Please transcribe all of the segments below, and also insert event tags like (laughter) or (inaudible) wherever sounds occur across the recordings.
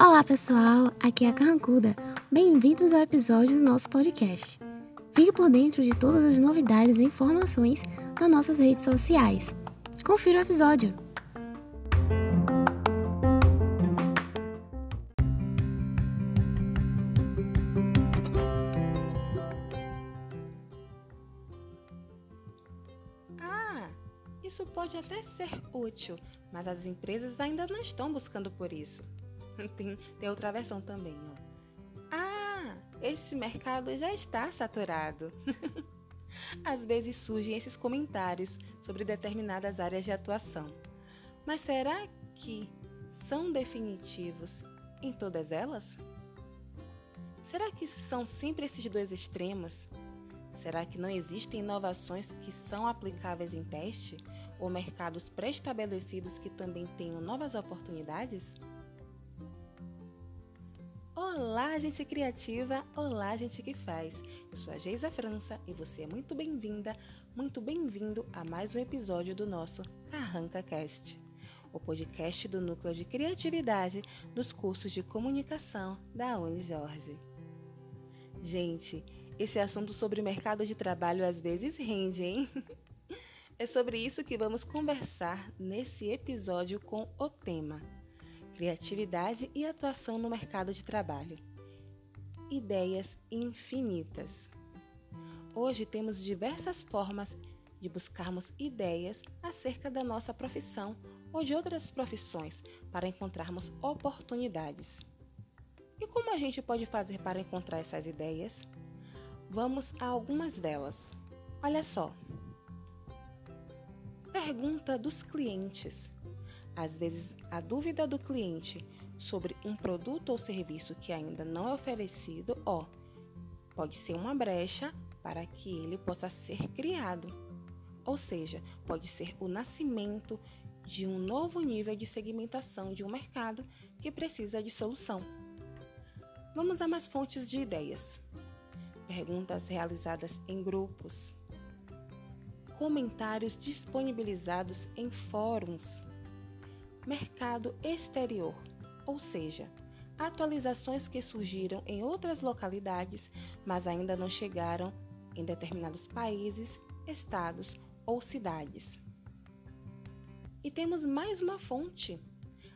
Olá pessoal, aqui é a Carrancuda. Bem-vindos ao episódio do nosso podcast. Fique por dentro de todas as novidades e informações nas nossas redes sociais. Confira o episódio! Isso pode até ser útil, mas as empresas ainda não estão buscando por isso. (laughs) Tem, tem outra versão também, ó. Ah, esse mercado já está saturado. (laughs) Às vezes surgem esses comentários sobre determinadas áreas de atuação. Mas será que são definitivos em todas elas? Será que são sempre esses dois extremos? Será que não existem inovações que são aplicáveis em teste ou mercados pré-estabelecidos que também tenham novas oportunidades? Olá, gente criativa! Olá, gente que faz! Eu sou a Geisa França e você é muito bem-vinda, muito bem-vindo a mais um episódio do nosso Carranca Cast, o podcast do Núcleo de Criatividade dos cursos de comunicação da Unijorge. Gente, esse assunto sobre mercado de trabalho às vezes rende, hein? É sobre isso que vamos conversar nesse episódio com o tema criatividade e atuação no mercado de trabalho. Ideias infinitas. Hoje temos diversas formas de buscarmos ideias acerca da nossa profissão ou de outras profissões para encontrarmos oportunidades. E como a gente pode fazer para encontrar essas ideias? Vamos a algumas delas. Olha só. Pergunta dos clientes. Às vezes, a dúvida do cliente sobre um produto ou serviço que ainda não é oferecido, ó, pode ser uma brecha para que ele possa ser criado. Ou seja, pode ser o nascimento de um novo nível de segmentação de um mercado que precisa de solução. Vamos a mais fontes de ideias. Perguntas realizadas em grupos. Comentários disponibilizados em fóruns mercado exterior, ou seja, atualizações que surgiram em outras localidades, mas ainda não chegaram em determinados países, estados ou cidades. E temos mais uma fonte: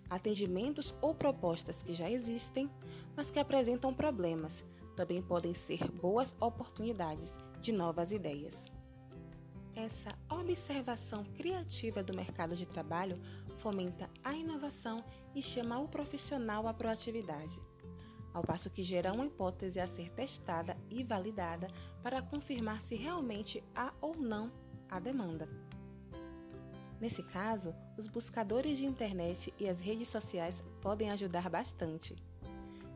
atendimentos ou propostas que já existem, mas que apresentam problemas, também podem ser boas oportunidades de novas ideias. Essa observação criativa do mercado de trabalho fomenta a inovação e chama o profissional à proatividade, ao passo que gera uma hipótese a ser testada e validada para confirmar se realmente há ou não a demanda. Nesse caso, os buscadores de internet e as redes sociais podem ajudar bastante.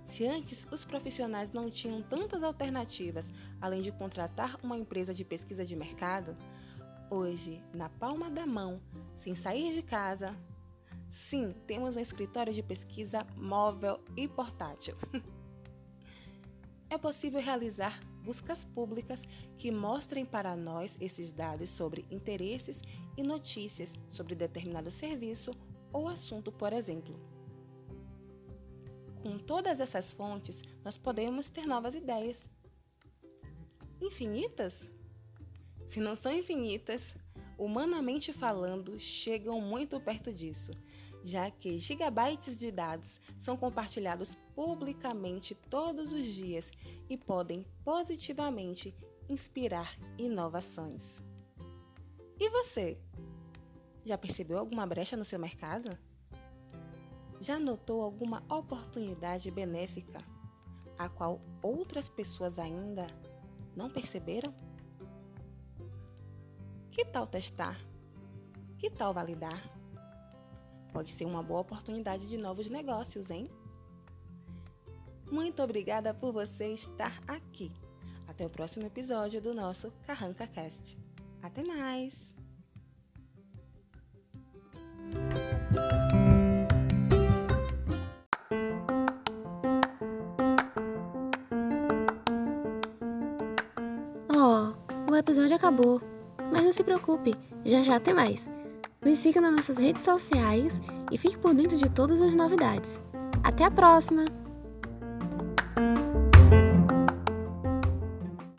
Se antes os profissionais não tinham tantas alternativas além de contratar uma empresa de pesquisa de mercado, hoje, na palma da mão, sem sair de casa, Sim, temos um escritório de pesquisa móvel e portátil. (laughs) é possível realizar buscas públicas que mostrem para nós esses dados sobre interesses e notícias sobre determinado serviço ou assunto, por exemplo. Com todas essas fontes, nós podemos ter novas ideias. Infinitas? Se não são infinitas, humanamente falando, chegam muito perto disso já que gigabytes de dados são compartilhados publicamente todos os dias e podem positivamente inspirar inovações. E você? Já percebeu alguma brecha no seu mercado? Já notou alguma oportunidade benéfica a qual outras pessoas ainda não perceberam? Que tal testar? Que tal validar? Pode ser uma boa oportunidade de novos negócios, hein? Muito obrigada por você estar aqui. Até o próximo episódio do nosso Carranca Cast. Até mais! O episódio acabou Mas não se preocupe, já já tem mais. Nos siga nas nossas redes sociais e fique por dentro de todas as novidades. Até a próxima!